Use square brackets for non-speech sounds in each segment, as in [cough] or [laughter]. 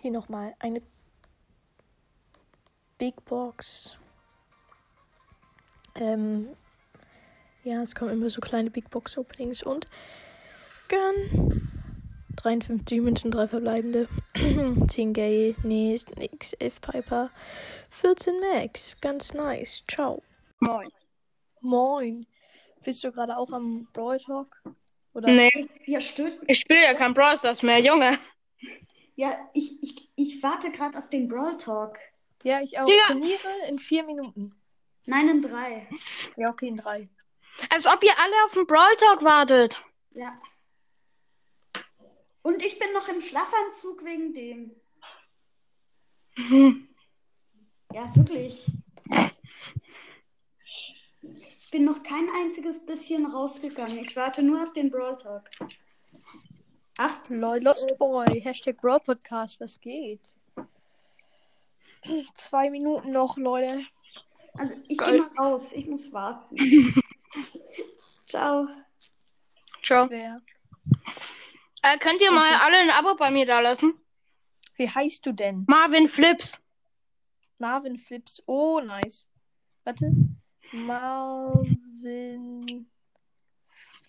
Hier nochmal eine Big Box. Ähm, ja, es kommen immer so kleine Big Box Openings und Gun. 53 Münzen, 3 verbleibende. [clears throat] 10 Gale, nee, ist nix. 11 Piper, 14 Max. Ganz nice. Ciao. Moin. Moin. Bist du gerade auch am Brawl Talk? Oder? Nee, Ja, stimmt. ich spiele ja kein Brawl Stars mehr, Junge. Ja, ich, ich, ich warte gerade auf den Brawl Talk. Ja, ich auch. Digga. Turniere in 4 Minuten. Nein, in drei. Ja, okay, in 3. Als ob ihr alle auf den Brawl Talk wartet. Ja. Und ich bin noch im Schlafanzug wegen dem. Hm. Ja, wirklich. Ich bin noch kein einziges bisschen rausgegangen. Ich warte nur auf den Brawl Talk. 18. Lol, Lost Boy. Hashtag Brawl Podcast. Was geht? [clears throat] Zwei Minuten noch, Leute. Also ich Geil. gehe mal raus. Ich muss warten. [laughs] Ciao. Ciao. Wer? Äh, könnt ihr mal alle ein Abo bei mir da lassen? Wie heißt du denn? Marvin Flips. Marvin Flips. Oh, nice. Warte. Marvin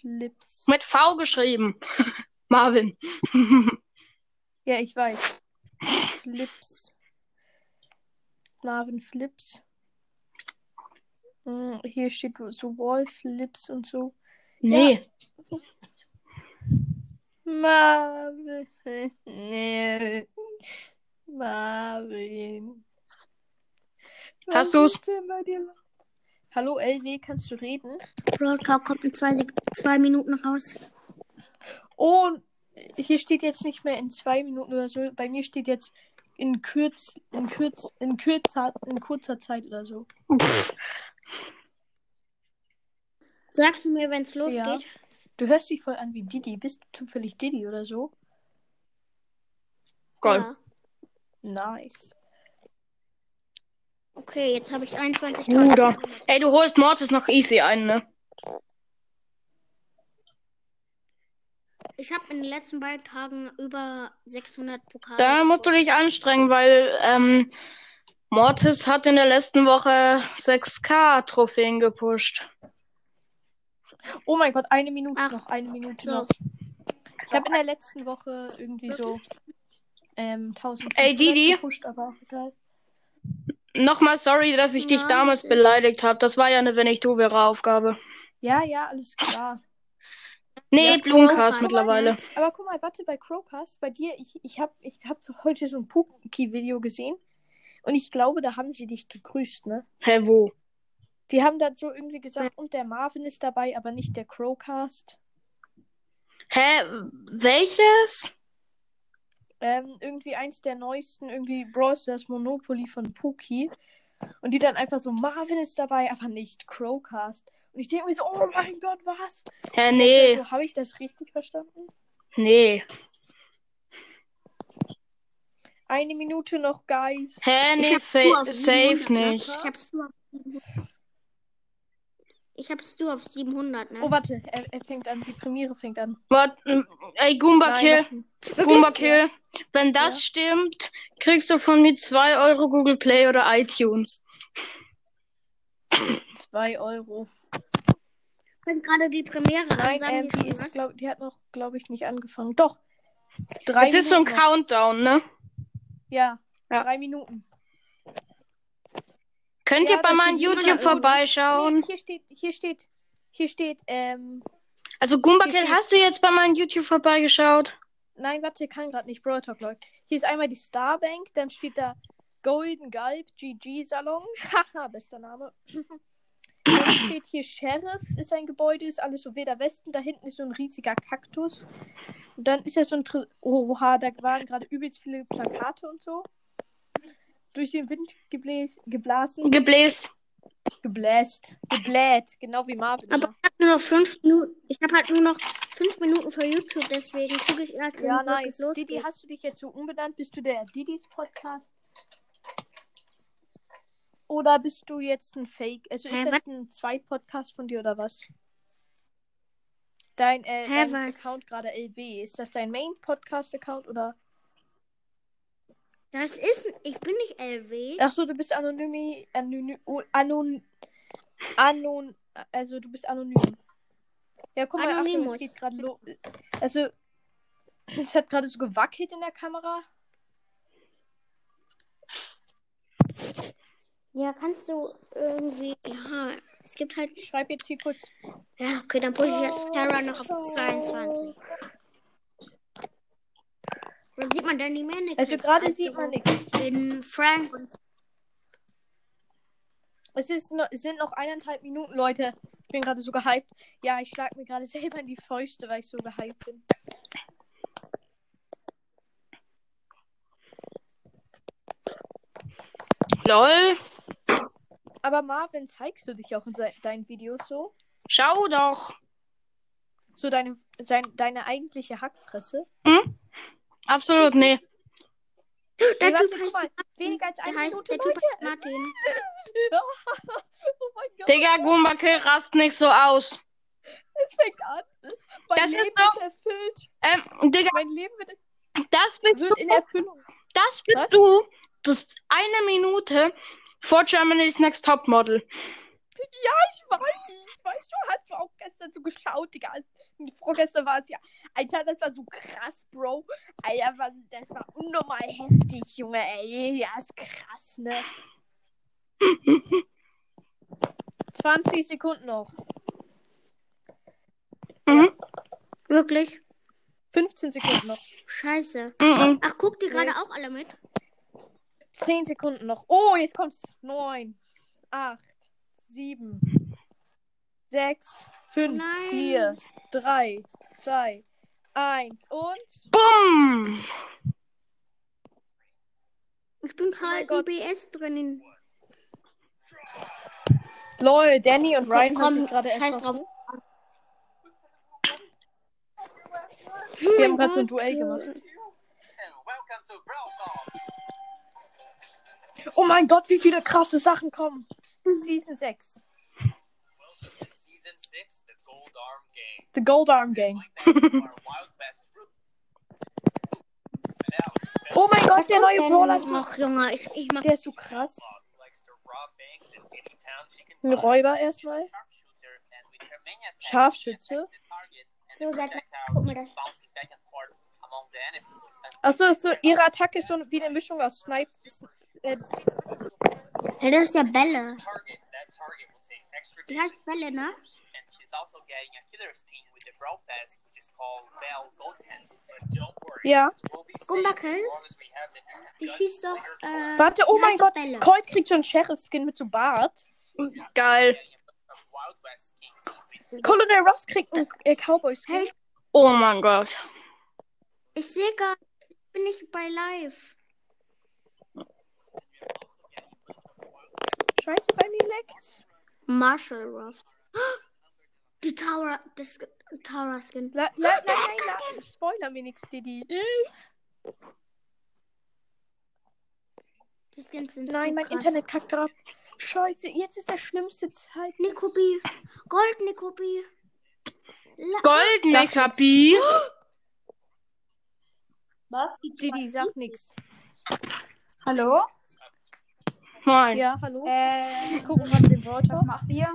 Flips. Mit V geschrieben. [laughs] Marvin. [laughs] Ja, ich weiß. Flips. Marvin Flips. Hm, Hier steht so Wall Flips und so. nee. Marvin. Nee. Marvin. Hast Was du's? dir los? Hallo LW, kannst du reden? Brawl Talk kommt in zwei, zwei Minuten raus. Oh, hier steht jetzt nicht mehr in zwei Minuten oder so. Bei mir steht jetzt in kürz, in kürz, in kürzer, in kurzer Zeit oder so. Pff, [laughs] Sagst du mir, wenn es losgeht? Ja. Du hörst dich voll an wie Didi. Bist du zufällig Didi oder so? Geil. Ja. Nice. Okay, jetzt habe ich 21.000. Bruder. Ey, du holst Mortis noch easy ein, ne? Ich habe in den letzten beiden Tagen über 600 Pokale. Da musst du dich anstrengen, weil ähm, Mortis hat in der letzten Woche 6K-Trophäen gepusht. Oh mein Gott, eine Minute Ach, noch, eine Minute so. noch. Ich habe in der letzten Woche irgendwie so ähm, 1500 Ey, Didi? gepusht, aber auch egal. Nochmal sorry, dass ich dich Nein, damals beleidigt habe. Das war ja eine Wenn ich du wäre Aufgabe. Ja, ja, alles klar. Nee, Ja, Blumencast mittlerweile. Aber guck mal, warte, bei Crowcast, bei dir, ich, ich habe ich hab heute so ein Puki-Video gesehen und ich glaube, da haben sie dich gegrüßt, ne? Hä, wo? Die haben dann so irgendwie gesagt, und der Marvin ist dabei, aber nicht der Crowcast. Hä, welches? Ähm, irgendwie eins der neuesten, irgendwie Brawl Stars Monopoly von Puki. Und die dann einfach so, Marvin ist dabei, aber nicht Crowcast. Und ich denke mir so, oh mein Gott, was? Hä, nee, Also, habe ich das richtig verstanden? nee. Eine Minute noch, Guys. Hä, Ich nee, hab's sa safe 700, ne? nicht. Ich hab's nur auf 700. Ich hab's nur auf 700, ne? Oh, warte, er, er fängt an, die Premiere fängt an. Warte, ey, Goomba Kill, Goomba Kill. Wenn das Ja. stimmt, kriegst du von mir 2 Euro Google Play oder iTunes. Zwei Euro. Wenn gerade die Premiere Nein, ansagen, ähm, die die, ist, glaub, die hat noch, glaube ich, nicht angefangen. Doch. Drei Es ist so ein Minuten noch. Countdown, ne? Ja, Ja. drei Minuten. Könnt Ja, ihr bei meinem YouTube 700 Euro. vorbeischauen? Nee, hier steht, hier steht, hier steht, ähm, Also steht- hast du jetzt bei meinem YouTube vorbeigeschaut? nein, warte, kann gerade nicht, Brawl Talk läuft. Hier ist einmal die Starbank, dann steht da Golden Galb GG Salon. [laughs] Haha, bester Name. [laughs] Steht hier Sheriff, ist ein Gebäude, ist alles so Wilder Westen. Da hinten ist so ein riesiger Kaktus. Und dann ist ja so ein. Tri Oha, da waren gerade übelst viele Plakate und so. Durch den Wind gebläs geblasen. Gebläst. gebläst. Gebläht. Genau wie Marvin. Aber ich hab nur noch fünf Minuten. Ich habe halt nur noch fünf Minuten für YouTube, deswegen gucke ich erst, wenn Ja, nice. Didi, hast du dich jetzt so umbenannt? Bist du der Didis Podcast? Oder bist du jetzt ein Fake? Also ist Hä, das ein Zweit-Podcast von dir oder was? Dein, äh, Hä, dein was? Account gerade LW. Ist das dein Main-Podcast-Account oder? Das ist. Ich bin nicht LW. Ach so, du bist anonym. Anonym. Anon, anon, also du bist anonym. Ja, guck mal, Achtung, Anonymous. es geht gerade los. Also, [clears throat] es hat gerade so gewackelt in der Kamera. Ja, kannst du irgendwie. Ja, es gibt halt. Ich schreibe jetzt hier kurz. Ja, okay, dann pushe ich jetzt Terra noch auf 22. Dann sieht man dann die Mannequins. Also gerade als sieht man nichts. Den Frank und Es, ist noch, es sind noch eineinhalb Minuten, Leute. Ich bin gerade so gehypt. Ja, ich schlag mir gerade [laughs] selber in die Fäuste, weil ich so gehypt bin. Lol. Aber Marvin, zeigst du dich auch in deinen Videos so? Schau doch. So deine, sein, deine eigentliche Hackfresse? Hm? Absolut, nee. Der warte, Typ guck mal. heißt, Weniger als eine Minute, Leute. Martin. [laughs] oh mein Gott. Digga, Gumbakill rast nicht so aus. Es fängt an. Mein Das ist Leben doch- ist erfüllt. Ähm, Digga, Mein Leben wird, das bist wird du. in Erfüllung. Das bist Was? du. Das ist eine Minute vor Germany's Next Topmodel. Ja, ich weiß. Weißt du, hast du auch gestern so geschaut, Digga. Vorgestern war es ja. Alter, das war so krass, Bro. Alter, was- das war unnormal heftig, Junge, ey. Ja, ist krass, ne? 20 Sekunden noch. Mhm. Wirklich? 15 Sekunden noch. Scheiße. Mhm. Ach, guckt ihr Nee. gerade auch alle mit? 10 Sekunden noch. Oh, jetzt kommt's. 9, 8, 7, 6, 5, Nein. 4, 3, 2, 1 und. Bumm. Ich bin Oh gerade Gott. in BS drinnen. Lol, Danny und Ryan Komm, haben sich gerade scheiß erschossen. Die haben gerade so ein Duell gemacht. Oh mein Gott, wie viele krasse Sachen kommen. Season 6. Season 6, the Gold Arm Gang. The Gold Arm Gang. Oh mein Gott, der neue Brawler ist so, Ach, Junge, ich, ich mach. der ist so krass. Ein. Räuber erstmal. Scharfschütze. So, sag mal, guck das. Achso, so, ihre Attacke ist so wie eine Mischung aus Snipe. Äh, das ist ja Bälle. Die heißt Bälle, ne? also ja. the Die schießt doch. Äh, Warte, oh mein Gott. Bälle. Colt kriegt so einen Sheriff-Skin mit so Bart. Geil. Colonel Ross kriegt einen äh, Cowboy-Skin. Hey, Oh mein Gott. ich sehe gar ich bin nicht bei live. Scheiße, bei mir leckt's. Marshall Ruffs. [gasps] Die Tower, das Tower Skin. La, la, la, [gasps] nein, la, spoiler mir nix, Didi. Die Skins sind Nein, so mein krass. Internet kackt ab. Scheiße, jetzt ist der schlimmste Zeit. Nikobi. Gold Nikobi. Gold Mekapi. [gasps] Was? Didi, sag nix. Hallo? Moin. Ja, hallo? Äh, Wir [laughs] gucken gerade den Brawl was Talk. macht ihr?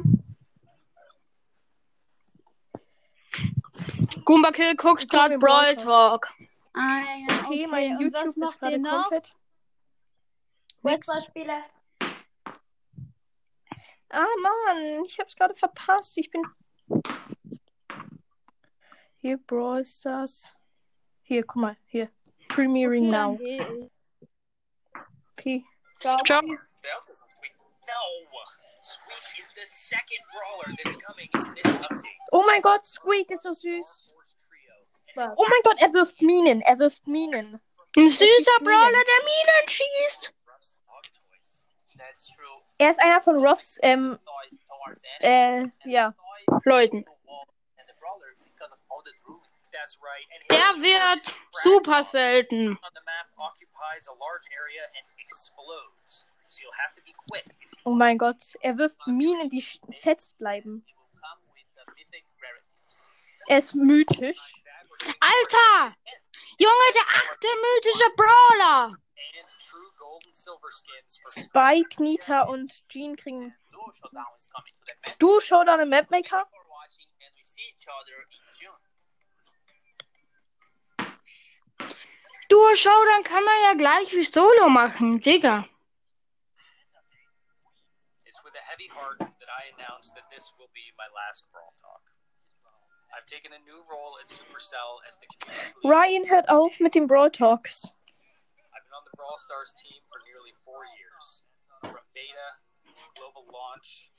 Gumbakill guckt gerade Brawl Talk. Ah, ja, Okay, mein Und was YouTube ist macht gerade ihr noch? komplett. Nix. Fußballspiele? Ah, Mann, ich hab's gerade verpasst. Ich bin. Hier, Brawl Stars. Hier, guck mal, hier. Premiering now. Okay. Ciao. Squeak. No! Squeak is the second brawler that's coming in this update. Oh mein Gott, Squeak ist so süß. And Oh mein Gott, er wirft Minen. Er wirft Minen. Ein süßer Minen. Brawler, der Minen schießt. Er ist einer von Ruffs, ähm, äh, ja. Leuten. Der wird super selten. Oh mein Gott, er wirft Minen, die fest bleiben. Er ist mythisch. Alter! Junge, der achte mythische Brawler. and true gold and silver skins for Spike, Nita und Jean kriegen Duo Showdown is coming to the map. Duo Showdown im Mapmaker. for watching and we see each other in June. Duo Showdown kann man ja gleich wie Solo machen, Digga. It's with a heavy heart that I announce that this will be my last Brawl Talk. I've taken a new role at Supercell as the community. Ryan hört auf mit den Brawl Talks. I've been on the Brawl Stars team for nearly four years. From beta, global launch,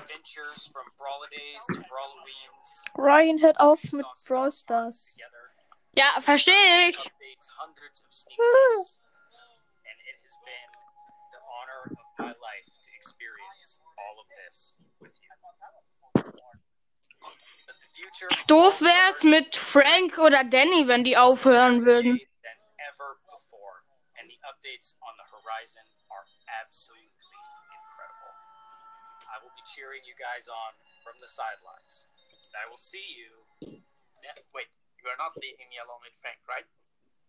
adventures from Brawladays to Brawloweens. Ryan hört auf We mit Brawl Stars. together, Ja, verstehe ich. updates, hundreds of sneak peeks, [laughs] and it has been the honor of my life to experience all of this with you. But the future of Doof wär's mit Frank oder Danny, wenn die aufhören würden. than ever before, and the updates on the horizon are absolutely incredible. I will be cheering you guys on from the sidelines. I will see you. Wait, you are not leaving me alone with Frank, right?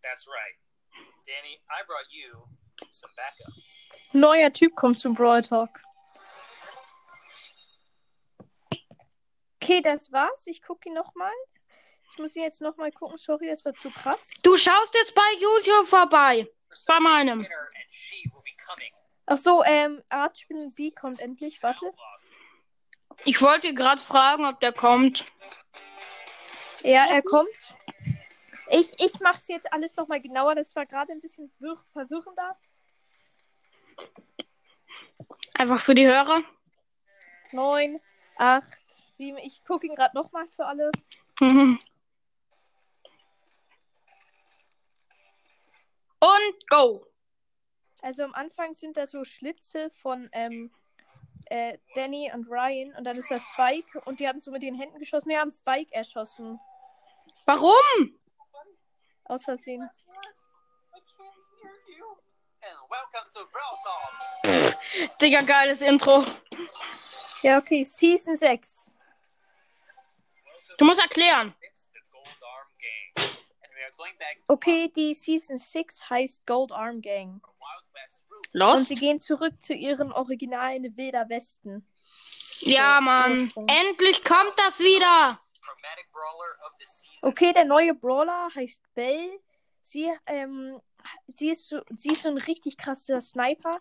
That's right. Danny, I brought you some backup. Neuer Typ kommt zum Brawl Talk. Okay, das war's. Ich gucke ihn nochmal. Ich muss ihn jetzt nochmal gucken. Sorry, das war zu krass. Du schaust jetzt bei YouTube vorbei. Bei meinem. Ach so, ähm, Artspiel B kommt endlich. Warte. Ich wollte gerade fragen, ob der kommt. Ja, er kommt. Ich, ich mach's jetzt alles nochmal genauer. Das war gerade ein bisschen wirr verwirrender. Einfach für die Hörer. Neun, acht, sieben. Ich gucke ihn gerade nochmal für alle. Mhm. [laughs] Und go. Also am Anfang sind da so Schlitze von ähm, äh, Danny und Ryan und dann ist da Spike und die haben so mit den Händen geschossen. Die haben Spike erschossen. Warum? Aus Versehen. Digga, geiles Intro. Ja, okay. Season 6. Du musst erklären. Okay, die Season 6 heißt Gold Arm Gang. Roots. Und Lost? sie gehen zurück zu ihren originalen Wilder Westen. Ja, Mann. Endlich kommt das wieder. Okay, der neue Brawler heißt Belle. Sie, ähm, sie, ist so, sie ist so ein richtig krasser Sniper.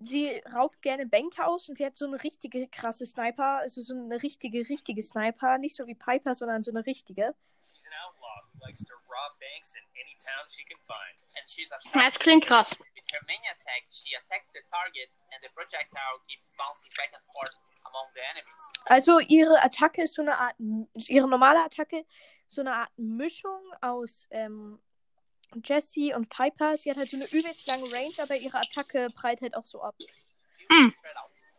Sie raubt gerne Bänke aus und sie hat so eine richtige krasse Sniper. Also so eine richtige, richtige Sniper. Nicht so wie Piper, sondern so eine richtige. Das klingt krass. With her main attack, she attacks the target and the projectile keeps bouncing back and forth among the enemies. Also ihre Attacke ist so eine Art, ihre normale Attacke, so eine Art Mischung aus ähm, Jessie und Piper. Sie hat halt so eine übelst lange Range, aber ihre Attacke prallt halt auch so ab. Mm.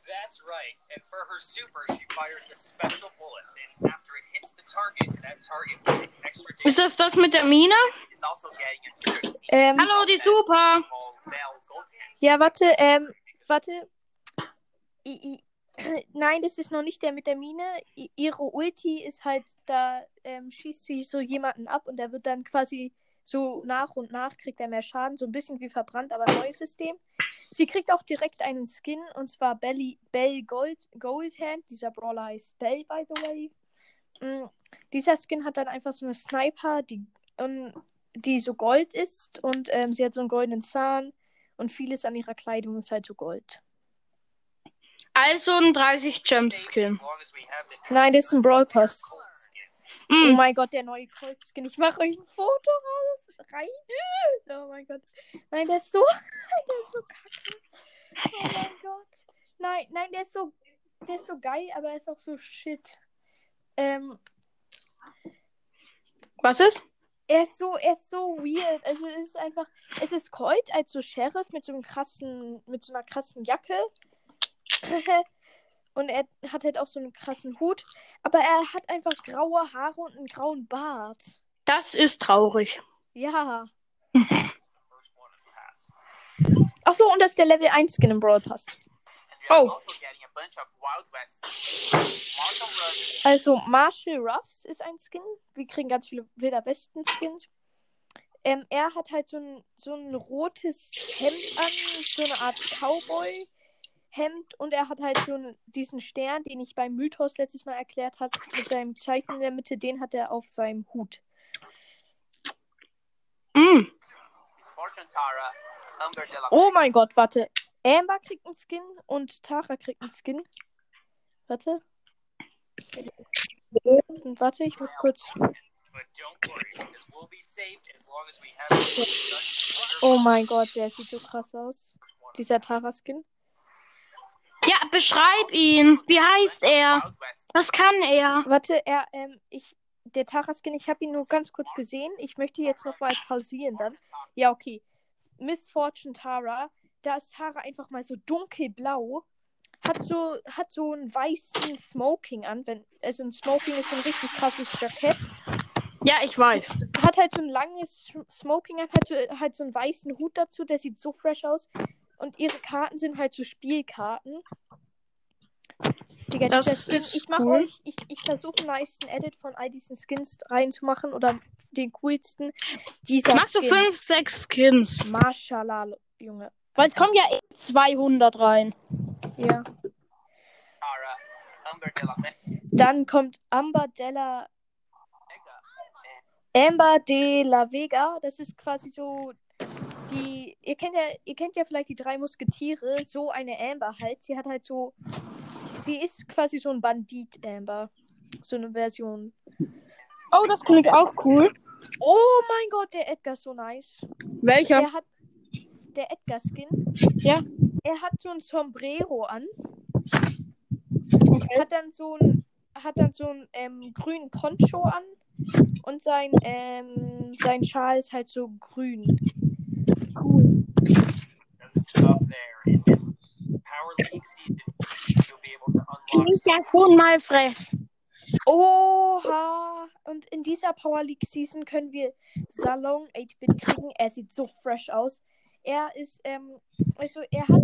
That's right. And for her super, she fires a special bullet. And after it hits the target, that target will take extra Ist damage. das das mit der Mine? Also Ähm, Hallo, die Super. Ja, warte, ähm, warte. I, I, [clears throat] nein, das ist noch nicht der mit der Mine. I, ihre Ulti ist halt, da ähm, schießt sie so jemanden ab und der wird dann quasi so nach und nach kriegt er mehr Schaden. So ein bisschen wie verbrannt, aber neues System. Sie kriegt auch direkt einen Skin und zwar Belly, Bell Gold, Goldhand. Dieser Brawler heißt Bell, by the way. Mm, dieser Skin hat dann einfach so eine Sniper, die, und, die so gold ist und ähm, sie hat so einen goldenen Zahn. Und vieles an ihrer Kleidung ist halt so Gold. Also ein 30 Gem Skin. Nein, das ist ein Brawl Pass. Oh Mm. mein Gott, der neue Colt Skin. Ich mache euch ein Foto raus. Rein. [laughs] Oh mein Gott. Nein, der ist so. [laughs] Der ist so kacke. Oh mein Gott. Nein, nein, der ist so. Der ist so geil, aber er ist auch so shit. Ähm, Was ist? er ist so, er ist so weird. Also es ist einfach. Es ist Colt als so Sheriff mit so einem krassen, mit so einer krassen Jacke. [laughs] Und er hat halt auch so einen krassen Hut. Aber er hat einfach graue Haare und einen grauen Bart. Das ist traurig. Ja. [laughs] Achso, und das ist der Level 1 Skin im Brawl Pass. Oh. also. Marshall Ruffs ist ein Skin. Wir kriegen ganz viele Wilder Westen Skins. Ähm, er hat halt so ein, so ein rotes Hemd an, so eine Art Cowboy-Hemd und er hat halt so einen, diesen Stern, den ich beim Mythos letztes Mal erklärt habe, mit seinem Zeichen in der Mitte, den hat er auf seinem Hut. Mm. Oh mein Gott, warte. Amber kriegt einen Skin und Tara kriegt einen Skin. Warte. Und warte, ich muss kurz. Oh mein Gott, der sieht so krass aus. Dieser Tara-Skin. Beschreib ihn. Wie heißt er? Was kann er? Warte, er, ähm, ich, der Tara-Skin, ich habe ihn nur ganz kurz gesehen. Ich möchte jetzt noch mal pausieren dann. Ja, okay. Miss Fortune Tara, da ist Tara einfach mal so dunkelblau. Hat so, hat so einen weißen Smoking an. Wenn, also ein Smoking ist so ein richtig krasses Jackett. Ja, ich weiß. Hat halt so ein langes Smoking an, hat so, halt so einen weißen Hut dazu, der sieht so fresh aus. Und ihre Karten sind halt so Spielkarten. Digga, Das dieser Skin, ist ich mach cool. euch, ich, ich versuche einen nicen Edit von all diesen Skins reinzumachen oder den coolsten. Dieser Machst du Skin. fünf, sechs Skins? Mashallah, Junge. Weil es kommen ja eh 200 rein. Ja. Dann kommt Amber Della Vega. Amber de la Vega. Das ist quasi so die. Ihr kennt ja, ihr kennt ja vielleicht die drei Musketiere. So eine Amber halt. Sie hat halt so. Sie ist quasi so ein Bandit Amber. So eine Version. Oh, das klingt auch cool. Oh mein Gott, der Edgar ist so nice. Welcher? Der hat. Der Edgar Skin. Ja. Er hat so ein Sombrero an. Okay. Hat dann so ein. Hat dann so einen ähm, grünen Poncho an. Und sein, ähm, sein Schal ist halt so grün. Cool. Ist ja schon mal fress. Oha! Und in dieser Power League Season können wir Salon 8-Bit kriegen. Er sieht so fresh aus. Er ist, ähm, also er hat,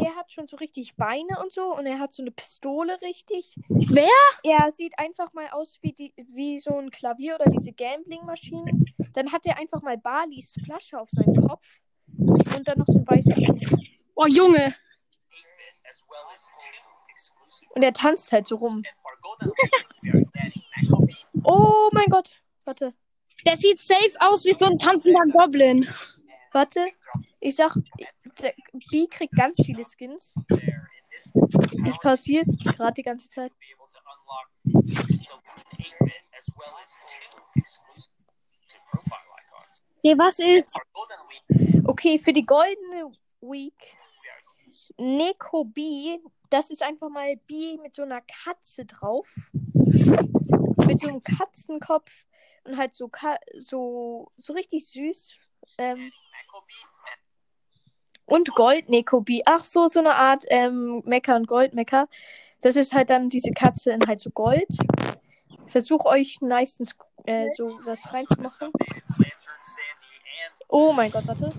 er hat schon so richtig Beine und so und er hat so eine Pistole richtig. Wer? Er sieht einfach mal aus wie, die, wie so ein Klavier oder diese Gambling-Maschinen. Dann hat er einfach mal Balis Flasche auf seinem Kopf und dann noch so ein weißer. Oh, Junge. 8-bit as well as. Und er tanzt halt so rum. [laughs] Oh mein Gott! Warte, Der sieht safe aus wie so ein tanzender Goblin. warte. Ich sag, der B kriegt ganz viele Skins. Ich pausiere es gerade die ganze Zeit. be able to unlock so 8-bit as well as two exclusive profile icons. Nee, was ist? Okay, für die goldene Week Neko B, das ist einfach mal B mit so einer Katze drauf. Mit so einem Katzenkopf und halt so Ka so, so richtig süß. Ähm, und Gold Neko B. Ach so, so eine Art ähm, Mecha und Gold Mecha. Das ist halt dann diese Katze in halt so Gold. Versuch euch meistens äh, so was reinzumachen. Oh mein Gott, warte.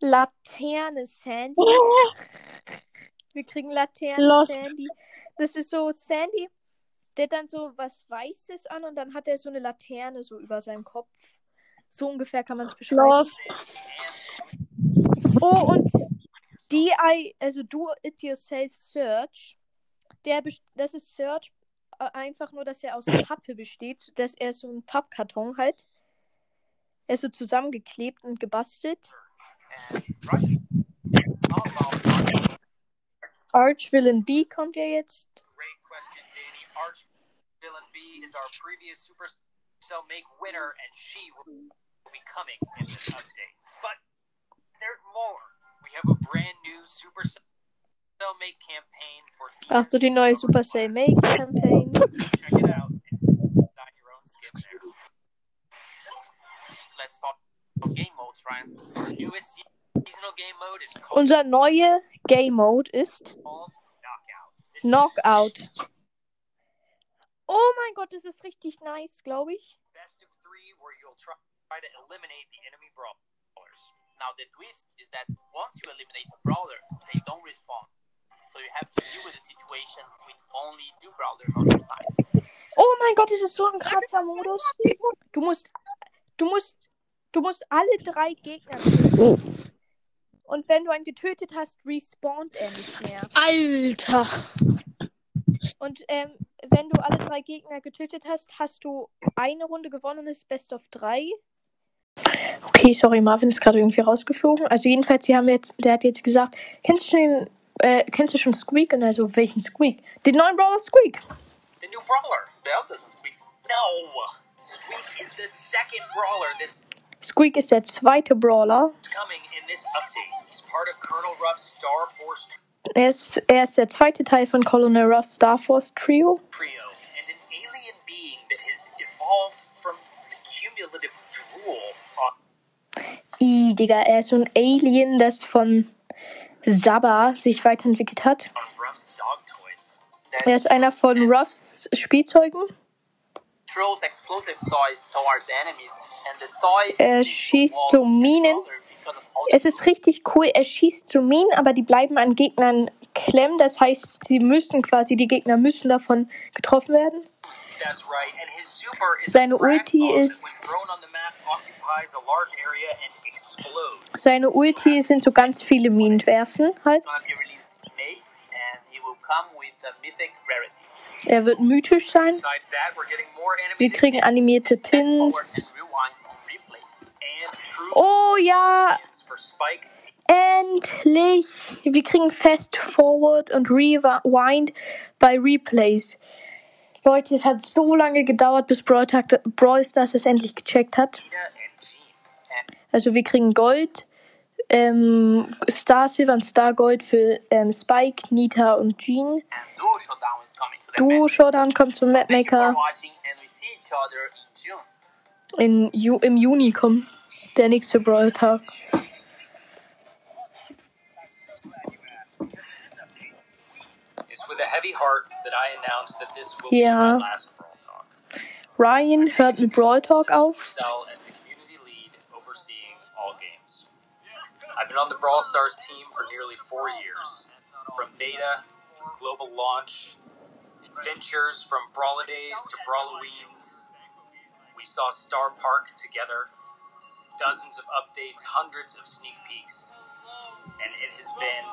Laterne Sandy. [laughs] Wir kriegen Laterne Lost. Sandy. Das ist so Sandy, der dann so was Weißes an und dann hat er so eine Laterne so über seinem Kopf. So ungefähr kann man es beschreiben. Lost. Oh, und DI, also Do It Yourself Search, der, das ist Search äh, einfach nur, dass er aus Pappe besteht, dass er so ein Pappkarton halt. Er ist so zusammengeklebt und gebastelt. Archvillain B kommt ja jetzt. Great question, Danny. Arch Villain B is our previous Supercell Make winner, and she will be coming in this update. But there's more. We have a brand new Supercell Make campaign for Ach so, die neue Supercell Make Campaign. Check it out. It's not your own skin there. Let's talk Unser neuer Game Mode ist Knockout. Oh mein Gott, das ist richtig nice, glaube ich. best of three where you'll try, try to eliminate the enemy brawlers. Now the twist is that once you eliminate the brawler, they don't respawn. So you have to deal with the situation with only two brawlers on your side. Oh mein Gott, das ist so ein krasser Modus. Du musst, du musst, du musst alle drei Gegner töten. Und wenn du einen getötet hast, respawnt er nicht mehr. Alter. Und ähm, wenn du alle drei Gegner getötet hast, hast du eine Runde gewonnen, ist Best of drei. Okay, sorry, Marvin ist gerade irgendwie rausgeflogen. Also jedenfalls, sie haben jetzt, der hat jetzt gesagt, kennst du schon, äh, kennst du schon Squeak? Und also, welchen Squeak? Den neuen Brawler Squeak. The new brawler. Bell doesn't speak. No! Squeak is the second brawler that's Squeak ist der zweite Brawler. Er ist, er ist der zweite Teil von Colonel Ruff's Star Force Trio. I, Digga, er ist so ein Alien, das von Saba sich weiterentwickelt hat. Er ist einer von Ruffs Spielzeugen. Er schießt and Minen. Es ist richtig cool. Er schießt so Minen, aber die bleiben an Gegnern klemmen. Das heißt, sie müssen quasi, die Gegner müssen davon getroffen werden. Seine Ulti ist-. Seine Ulti sind so ganz viele Minen werfen halt. Er wird mythisch sein. Wir kriegen animierte Pins. Oh ja, endlich! Wir kriegen Fast Forward und Rewind bei Replays. Leute, es hat so lange gedauert, bis Brawl, Stars es endlich gecheckt hat. Also wir kriegen Gold, ähm, Star Silver und Star Gold für ähm, Spike, Nita und Jean. Duo Showdown kommt zum Mapmaker. in Ju Im Juni kommt der nächste Brawl Tag. It's with a heavy heart that I announce that this will be Ja. my last Brawl Talk. Ryan hört mit Brawl Talk auf. I've been on the Brawl Stars team for nearly four years. From beta, global launch, adventures from Brawladays to Brawloweens. We saw Star Park together, dozens of updates, hundreds of sneak peeks. And it has been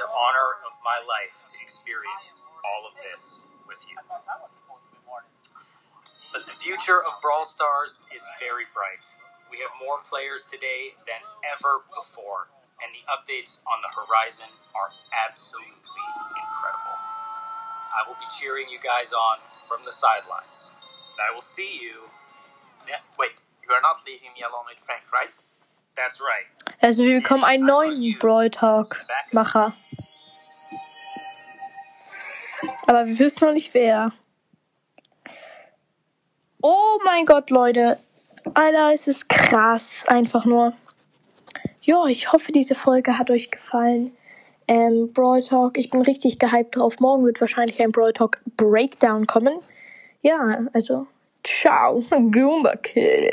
the honor of my life to experience all of this with you. But the future of Brawl Stars is very bright. We have more players today than ever before, and the updates on the horizon are absolutely incredible. I will be cheering you guys on from the sidelines. And I will see you. Wait, you are not leaving me alone with Frank, right? That's right. Also wir bekommen einen neuen Brawl Talk Macher. Aber wir wissen noch nicht wer. Oh mein Gott, Leute. Alter, es ist krass. Einfach nur. Ja, ich hoffe, diese Folge hat euch gefallen. Ähm, Brawl Talk, ich bin richtig gehypt drauf. Morgen wird wahrscheinlich ein Brawl Talk Breakdown kommen. Ja, also, ciao. [laughs] Goomba Kill.